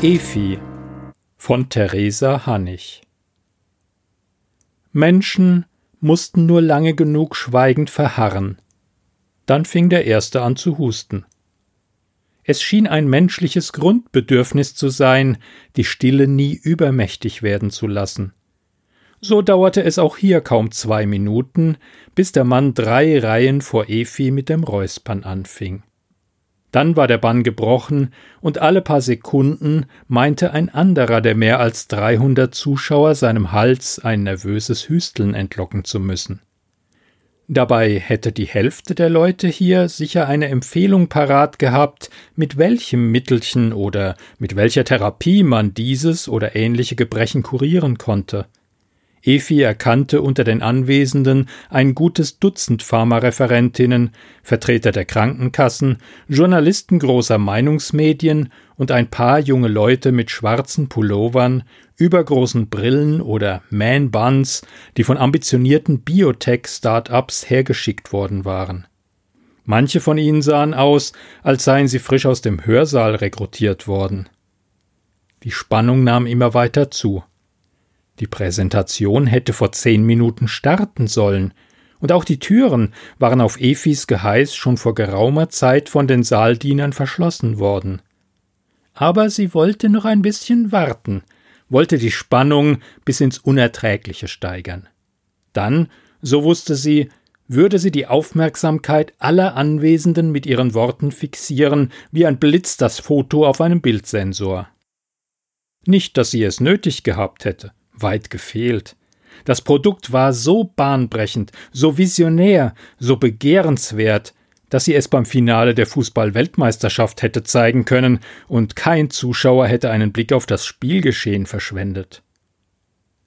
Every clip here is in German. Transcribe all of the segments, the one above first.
Efi von Theresa Hannig Menschen mussten nur lange genug schweigend verharren. Dann fing der Erste an zu husten. Es schien ein menschliches Grundbedürfnis zu sein, die Stille nie übermächtig werden zu lassen. So dauerte es auch hier kaum zwei Minuten, bis der Mann drei Reihen vor Efi mit dem Räuspern anfing. Dann war der Bann gebrochen, und alle paar Sekunden meinte ein anderer der mehr als dreihundert Zuschauer seinem Hals ein nervöses Hüsteln entlocken zu müssen. Dabei hätte die Hälfte der Leute hier sicher eine Empfehlung parat gehabt, mit welchem Mittelchen oder mit welcher Therapie man dieses oder ähnliche Gebrechen kurieren konnte. Efi erkannte unter den Anwesenden ein gutes Dutzend Pharmareferentinnen, Vertreter der Krankenkassen, Journalisten großer Meinungsmedien und ein paar junge Leute mit schwarzen Pullovern, übergroßen Brillen oder Man-Buns, die von ambitionierten Biotech-Start-ups hergeschickt worden waren. Manche von ihnen sahen aus, als seien sie frisch aus dem Hörsaal rekrutiert worden. Die Spannung nahm immer weiter zu. Die Präsentation hätte vor zehn Minuten starten sollen, und auch die Türen waren auf Efis Geheiß schon vor geraumer Zeit von den Saaldienern verschlossen worden. Aber sie wollte noch ein bisschen warten, wollte die Spannung bis ins Unerträgliche steigern. Dann, so wusste sie, würde sie die Aufmerksamkeit aller Anwesenden mit ihren Worten fixieren, wie ein Blitz das Foto auf einem Bildsensor. Nicht, dass sie es nötig gehabt hätte weit gefehlt. Das Produkt war so bahnbrechend, so visionär, so begehrenswert, dass sie es beim Finale der Fußball-Weltmeisterschaft hätte zeigen können und kein Zuschauer hätte einen Blick auf das Spielgeschehen verschwendet.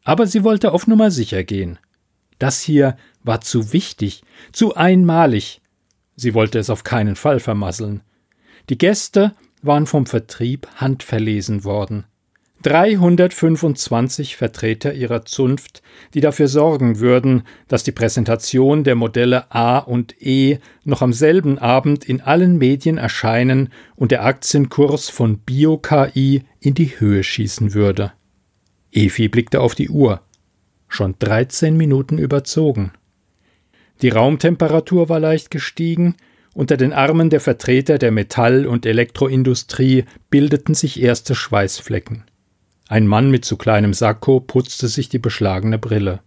Aber sie wollte auf Nummer sicher gehen. Das hier war zu wichtig, zu einmalig. Sie wollte es auf keinen Fall vermasseln. Die Gäste waren vom Vertrieb handverlesen worden. 325 Vertreter ihrer Zunft, die dafür sorgen würden, dass die Präsentation der Modelle A und E noch am selben Abend in allen Medien erscheinen und der Aktienkurs von BioKI in die Höhe schießen würde. Efi blickte auf die Uhr. Schon 13 Minuten überzogen. Die Raumtemperatur war leicht gestiegen, unter den Armen der Vertreter der Metall- und Elektroindustrie bildeten sich erste Schweißflecken. Ein Mann mit zu kleinem Sakko putzte sich die beschlagene Brille.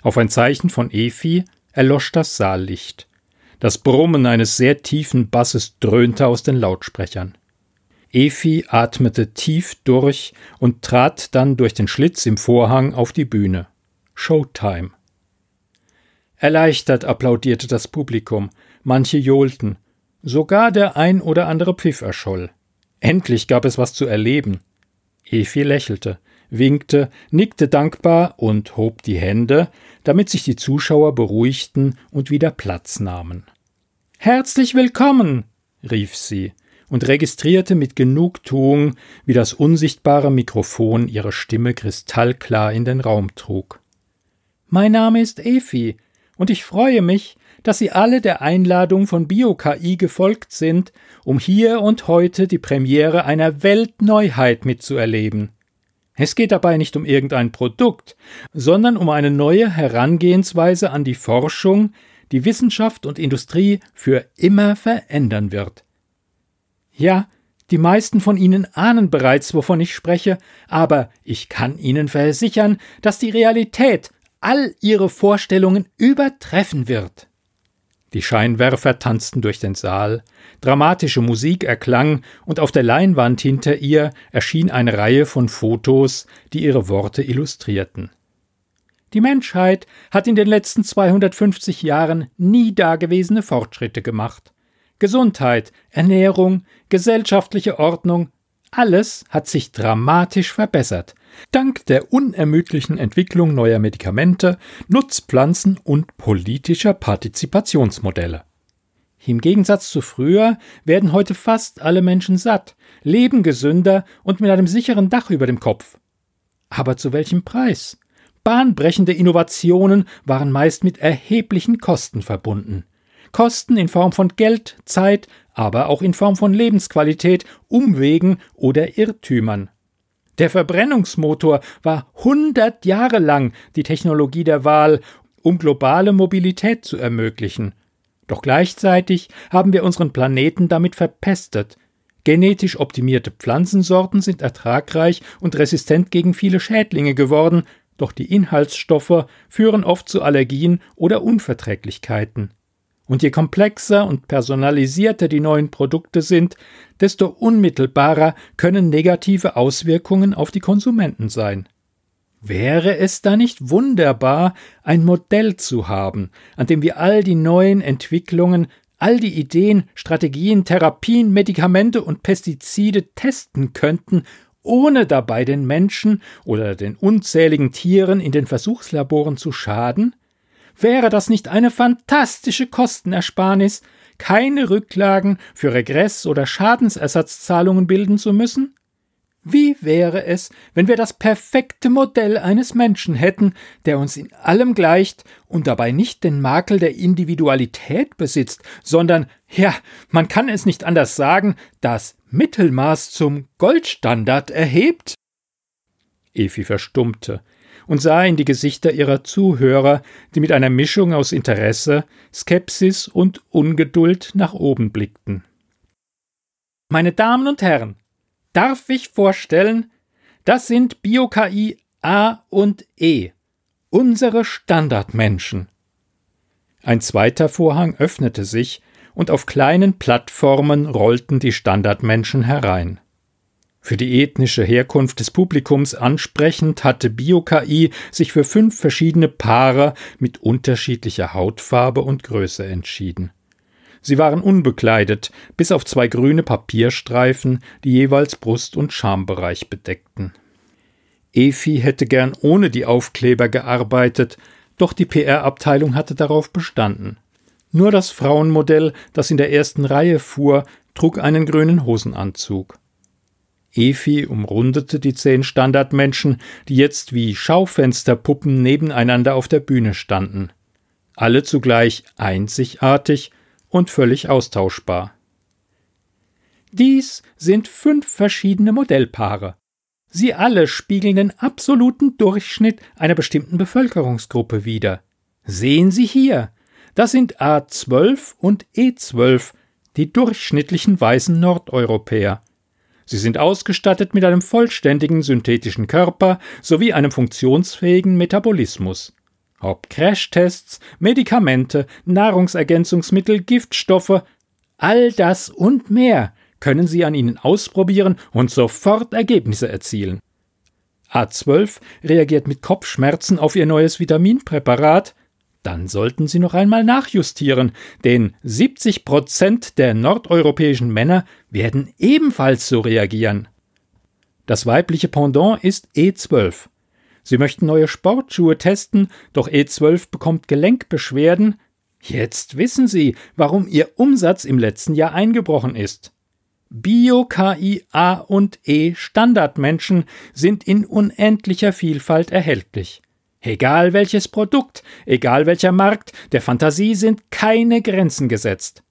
Auf ein Zeichen von Efi erlosch das Saallicht. Das Brummen eines sehr tiefen Basses dröhnte aus den Lautsprechern. Efi atmete tief durch und trat dann durch den Schlitz im Vorhang auf die Bühne. Showtime. Erleichtert applaudierte das Publikum, manche johlten, sogar der ein oder andere Pfiff erscholl. Endlich gab es was zu erleben. Efi lächelte, winkte, nickte dankbar und hob die Hände, damit sich die Zuschauer beruhigten und wieder Platz nahmen. Herzlich willkommen, rief sie und registrierte mit Genugtuung, wie das unsichtbare Mikrofon ihre Stimme kristallklar in den Raum trug. Mein Name ist Efi, und ich freue mich, dass Sie alle der Einladung von BioKI gefolgt sind, um hier und heute die Premiere einer Weltneuheit mitzuerleben. Es geht dabei nicht um irgendein Produkt, sondern um eine neue Herangehensweise an die Forschung, die Wissenschaft und Industrie für immer verändern wird. Ja, die meisten von Ihnen ahnen bereits, wovon ich spreche, aber ich kann Ihnen versichern, dass die Realität all Ihre Vorstellungen übertreffen wird. Die Scheinwerfer tanzten durch den Saal, dramatische Musik erklang, und auf der Leinwand hinter ihr erschien eine Reihe von Fotos, die ihre Worte illustrierten. Die Menschheit hat in den letzten 250 Jahren nie dagewesene Fortschritte gemacht. Gesundheit, Ernährung, gesellschaftliche Ordnung, alles hat sich dramatisch verbessert, dank der unermüdlichen Entwicklung neuer Medikamente, Nutzpflanzen und politischer Partizipationsmodelle. Im Gegensatz zu früher werden heute fast alle Menschen satt, leben gesünder und mit einem sicheren Dach über dem Kopf. Aber zu welchem Preis? Bahnbrechende Innovationen waren meist mit erheblichen Kosten verbunden. Kosten in Form von Geld, Zeit, aber auch in Form von Lebensqualität, Umwegen oder Irrtümern. Der Verbrennungsmotor war hundert Jahre lang die Technologie der Wahl, um globale Mobilität zu ermöglichen. Doch gleichzeitig haben wir unseren Planeten damit verpestet. Genetisch optimierte Pflanzensorten sind ertragreich und resistent gegen viele Schädlinge geworden, doch die Inhaltsstoffe führen oft zu Allergien oder Unverträglichkeiten. Und je komplexer und personalisierter die neuen Produkte sind, desto unmittelbarer können negative Auswirkungen auf die Konsumenten sein. Wäre es da nicht wunderbar, ein Modell zu haben, an dem wir all die neuen Entwicklungen, all die Ideen, Strategien, Therapien, Medikamente und Pestizide testen könnten, ohne dabei den Menschen oder den unzähligen Tieren in den Versuchslaboren zu schaden? Wäre das nicht eine fantastische Kostenersparnis, keine Rücklagen für Regress- oder Schadensersatzzahlungen bilden zu müssen? Wie wäre es, wenn wir das perfekte Modell eines Menschen hätten, der uns in allem gleicht und dabei nicht den Makel der Individualität besitzt, sondern, ja, man kann es nicht anders sagen, das Mittelmaß zum Goldstandard erhebt? Efi verstummte und sah in die Gesichter ihrer Zuhörer, die mit einer Mischung aus Interesse, Skepsis und Ungeduld nach oben blickten. Meine Damen und Herren, darf ich vorstellen, das sind BioKI A und E, unsere Standardmenschen. Ein zweiter Vorhang öffnete sich, und auf kleinen Plattformen rollten die Standardmenschen herein. Für die ethnische Herkunft des Publikums ansprechend hatte BioKI sich für fünf verschiedene Paare mit unterschiedlicher Hautfarbe und Größe entschieden. Sie waren unbekleidet, bis auf zwei grüne Papierstreifen, die jeweils Brust- und Schambereich bedeckten. Efi hätte gern ohne die Aufkleber gearbeitet, doch die PR-Abteilung hatte darauf bestanden. Nur das Frauenmodell, das in der ersten Reihe fuhr, trug einen grünen Hosenanzug. Efi umrundete die zehn Standardmenschen, die jetzt wie Schaufensterpuppen nebeneinander auf der Bühne standen. Alle zugleich einzigartig und völlig austauschbar. Dies sind fünf verschiedene Modellpaare. Sie alle spiegeln den absoluten Durchschnitt einer bestimmten Bevölkerungsgruppe wider. Sehen Sie hier, das sind A12 und E12, die durchschnittlichen weißen Nordeuropäer. Sie sind ausgestattet mit einem vollständigen synthetischen Körper sowie einem funktionsfähigen Metabolismus. Ob Crashtests, Medikamente, Nahrungsergänzungsmittel, Giftstoffe, all das und mehr können Sie an ihnen ausprobieren und sofort Ergebnisse erzielen. A12 reagiert mit Kopfschmerzen auf ihr neues Vitaminpräparat, dann sollten Sie noch einmal nachjustieren, denn 70 Prozent der nordeuropäischen Männer werden ebenfalls so reagieren. Das weibliche Pendant ist E12. Sie möchten neue Sportschuhe testen, doch E12 bekommt Gelenkbeschwerden. Jetzt wissen Sie, warum Ihr Umsatz im letzten Jahr eingebrochen ist. Bio, KI, A und E Standardmenschen sind in unendlicher Vielfalt erhältlich. Egal welches Produkt, egal welcher Markt, der Fantasie sind keine Grenzen gesetzt.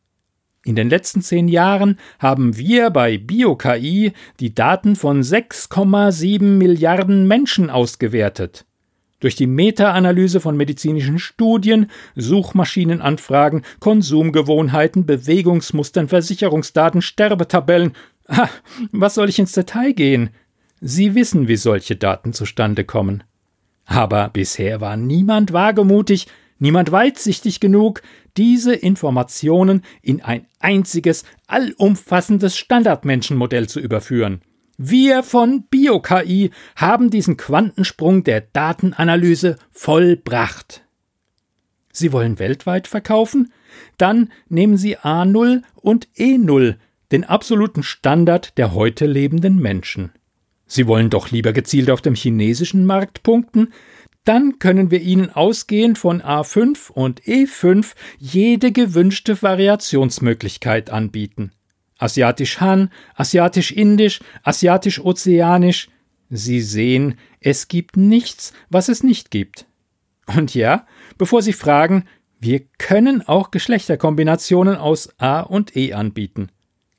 In den letzten zehn Jahren haben wir bei BioKI die Daten von 6,7 Milliarden Menschen ausgewertet. Durch die Meta-Analyse von medizinischen Studien, Suchmaschinenanfragen, Konsumgewohnheiten, Bewegungsmustern, Versicherungsdaten, Sterbetabellen. Ah, was soll ich ins Detail gehen? Sie wissen, wie solche Daten zustande kommen. Aber bisher war niemand wagemutig, niemand weitsichtig genug, diese Informationen in ein einziges, allumfassendes Standardmenschenmodell zu überführen. Wir von BioKI haben diesen Quantensprung der Datenanalyse vollbracht. Sie wollen weltweit verkaufen? Dann nehmen Sie A0 und E0, den absoluten Standard der heute lebenden Menschen. Sie wollen doch lieber gezielt auf dem chinesischen Markt punkten? Dann können wir Ihnen ausgehend von A5 und E5 jede gewünschte Variationsmöglichkeit anbieten. Asiatisch Han, Asiatisch-Indisch, Asiatisch-Ozeanisch. Sie sehen, es gibt nichts, was es nicht gibt. Und ja, bevor Sie fragen, Wir können auch Geschlechterkombinationen aus A und E anbieten.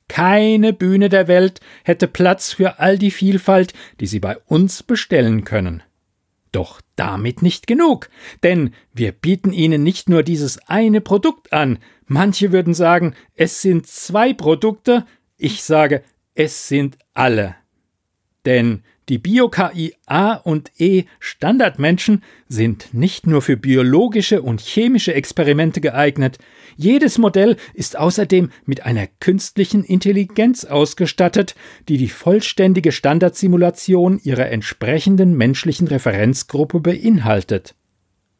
Keine Bühne der Welt hätte Platz für all die Vielfalt, die Sie bei uns bestellen können. Doch damit nicht genug, denn wir bieten Ihnen nicht nur dieses eine Produkt an, manche würden sagen, es sind zwei Produkte, ich sage, es sind alle. Denn die Bio-KI A und E Standardmenschen sind nicht nur für biologische und chemische Experimente geeignet, jedes Modell ist außerdem mit einer künstlichen Intelligenz ausgestattet, die die vollständige Standardsimulation ihrer entsprechenden menschlichen Referenzgruppe beinhaltet.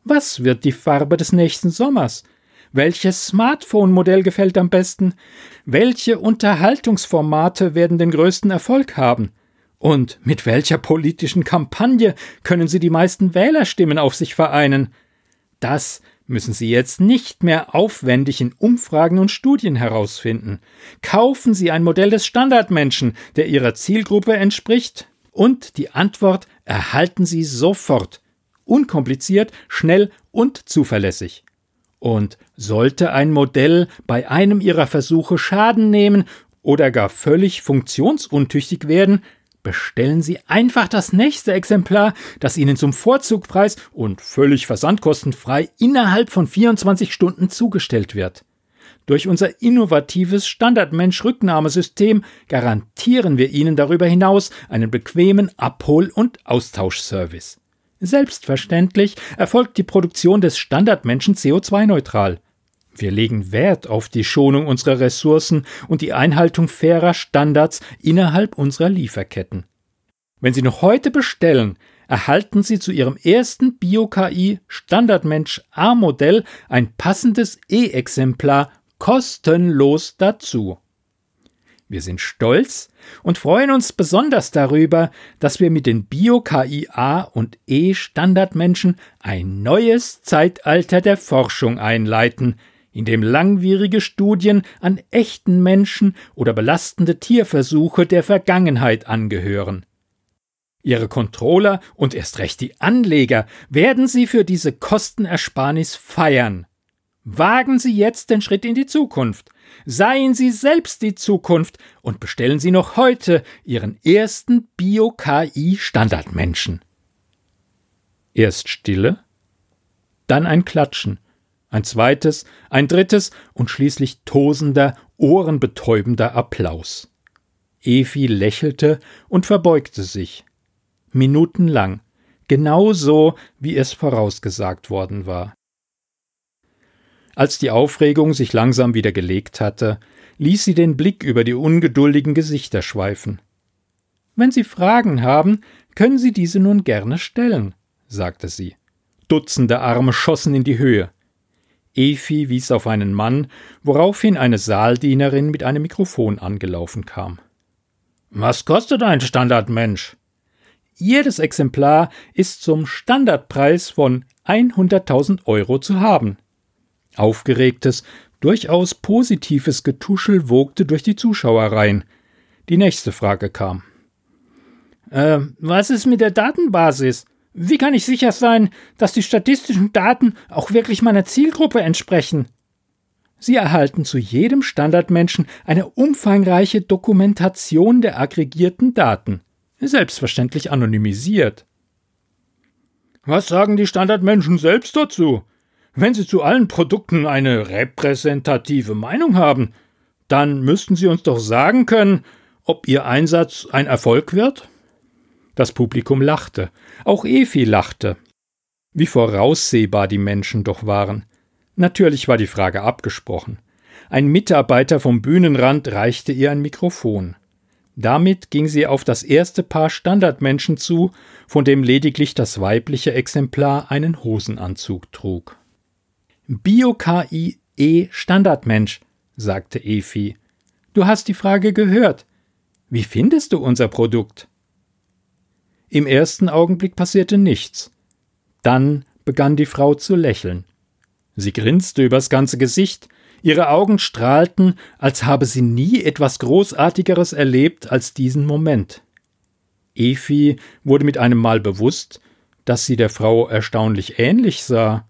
Was wird die Farbe des nächsten Sommers? Welches Smartphone-Modell gefällt am besten? Welche Unterhaltungsformate werden den größten Erfolg haben? Und mit welcher politischen Kampagne können Sie die meisten Wählerstimmen auf sich vereinen? Das müssen Sie jetzt nicht mehr aufwendig in Umfragen und Studien herausfinden. Kaufen Sie ein Modell des Standardmenschen, der Ihrer Zielgruppe entspricht, und die Antwort erhalten Sie sofort. Unkompliziert, schnell und zuverlässig. Und sollte ein Modell bei einem Ihrer Versuche Schaden nehmen oder gar völlig funktionsuntüchtig werden, bestellen Sie einfach das nächste Exemplar, das Ihnen zum Vorzugpreis und völlig versandkostenfrei innerhalb von 24 Stunden zugestellt wird. Durch unser innovatives Standardmensch-Rücknahmesystem garantieren wir Ihnen darüber hinaus einen bequemen Abhol- und Austauschservice. Selbstverständlich erfolgt die Produktion des Standardmenschen CO2-neutral. Wir legen Wert auf die Schonung unserer Ressourcen und die Einhaltung fairer Standards innerhalb unserer Lieferketten. Wenn Sie noch heute bestellen, erhalten Sie zu Ihrem ersten BioKI Standardmensch A-Modell ein passendes E-Exemplar kostenlos dazu. Wir sind stolz und freuen uns besonders darüber, dass wir mit den Bio-KI A und E Standardmenschen ein neues Zeitalter der Forschung einleiten, in dem langwierige Studien an echten Menschen oder belastende Tierversuche der Vergangenheit angehören. Ihre Controller und erst recht die Anleger werden Sie für diese Kostenersparnis feiern. Wagen Sie jetzt den Schritt in die Zukunft. Seien Sie selbst die Zukunft und bestellen Sie noch heute Ihren ersten Bio-KI-Standardmenschen. Erst Stille, dann ein Klatschen ein zweites, ein drittes und schließlich tosender, ohrenbetäubender Applaus. Evi lächelte und verbeugte sich. Minutenlang, genau so, wie es vorausgesagt worden war. Als die Aufregung sich langsam wieder gelegt hatte, ließ sie den Blick über die ungeduldigen Gesichter schweifen. Wenn Sie Fragen haben, können Sie diese nun gerne stellen, sagte sie. Dutzende Arme schossen in die Höhe. Efi wies auf einen Mann, woraufhin eine Saaldienerin mit einem Mikrofon angelaufen kam. Was kostet ein Standardmensch? Jedes Exemplar ist zum Standardpreis von 100.000 Euro zu haben. Aufgeregtes, durchaus positives Getuschel wogte durch die Zuschauereien. Die nächste Frage kam. Äh, was ist mit der Datenbasis? Wie kann ich sicher sein, dass die statistischen Daten auch wirklich meiner Zielgruppe entsprechen? Sie erhalten zu jedem Standardmenschen eine umfangreiche Dokumentation der aggregierten Daten, selbstverständlich anonymisiert. Was sagen die Standardmenschen selbst dazu? Wenn sie zu allen Produkten eine repräsentative Meinung haben, dann müssten sie uns doch sagen können, ob ihr Einsatz ein Erfolg wird? Das Publikum lachte, auch Efi lachte. Wie voraussehbar die Menschen doch waren. Natürlich war die Frage abgesprochen. Ein Mitarbeiter vom Bühnenrand reichte ihr ein Mikrofon. Damit ging sie auf das erste Paar Standardmenschen zu, von dem lediglich das weibliche Exemplar einen Hosenanzug trug. Bio-KI E Standardmensch, sagte Efi. Du hast die Frage gehört. Wie findest du unser Produkt? Im ersten Augenblick passierte nichts. Dann begann die Frau zu lächeln. Sie grinste übers ganze Gesicht, ihre Augen strahlten, als habe sie nie etwas Großartigeres erlebt als diesen Moment. Efi wurde mit einem Mal bewusst, dass sie der Frau erstaunlich ähnlich sah.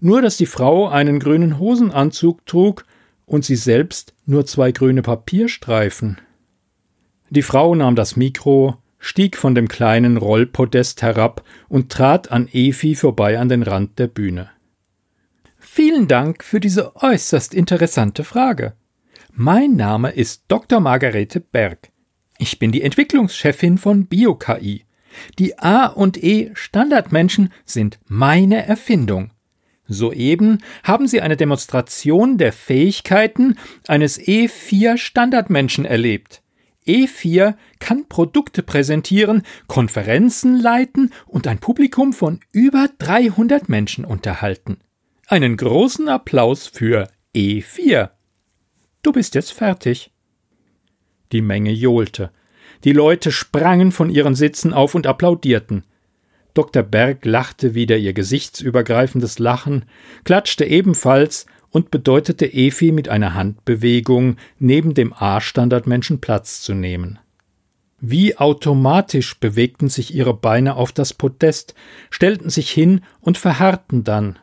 nur dass die Frau einen grünen Hosenanzug trug und sie selbst nur zwei grüne Papierstreifen. Die Frau nahm das Mikro, stieg von dem kleinen Rollpodest herab und trat an Efi vorbei an den Rand der Bühne. Vielen Dank für diese äußerst interessante Frage. Mein Name ist Dr. Margarete Berg. Ich bin die Entwicklungschefin von BioKI. Die A und E Standardmenschen sind meine Erfindung. Soeben haben Sie eine Demonstration der Fähigkeiten eines E4 Standardmenschen erlebt. E4 kann Produkte präsentieren, Konferenzen leiten und ein Publikum von über 300 Menschen unterhalten. Einen großen Applaus für E4. Du bist jetzt fertig. Die Menge johlte. Die Leute sprangen von ihren Sitzen auf und applaudierten. Dr. Berg lachte wieder ihr gesichtsübergreifendes Lachen, klatschte ebenfalls und bedeutete Efi mit einer Handbewegung, neben dem A-Standardmenschen Platz zu nehmen. Wie automatisch bewegten sich ihre Beine auf das Podest, stellten sich hin und verharrten dann.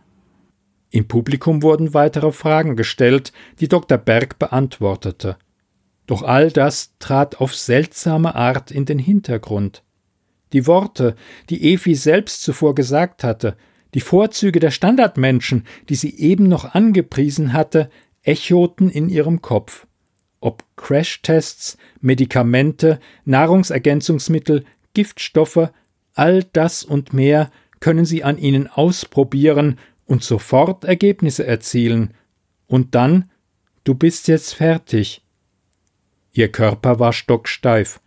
Im Publikum wurden weitere Fragen gestellt, die Dr. Berg beantwortete. Doch all das trat auf seltsame Art in den Hintergrund. Die Worte, die Efi selbst zuvor gesagt hatte, die Vorzüge der Standardmenschen, die sie eben noch angepriesen hatte, echoten in ihrem Kopf. Ob Crashtests, Medikamente, Nahrungsergänzungsmittel, Giftstoffe, all das und mehr können sie an ihnen ausprobieren und sofort Ergebnisse erzielen. Und dann, du bist jetzt fertig. Ihr Körper war stocksteif.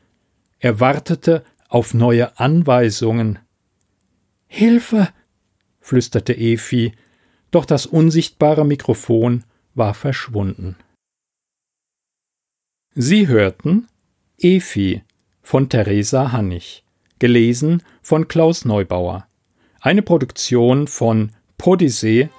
Er wartete auf neue Anweisungen. Hilfe! Flüsterte Efi, doch das unsichtbare Mikrofon war verschwunden. Sie hörten Efi von Theresa Hannig, gelesen von Klaus Neubauer, eine Produktion von podyssee.de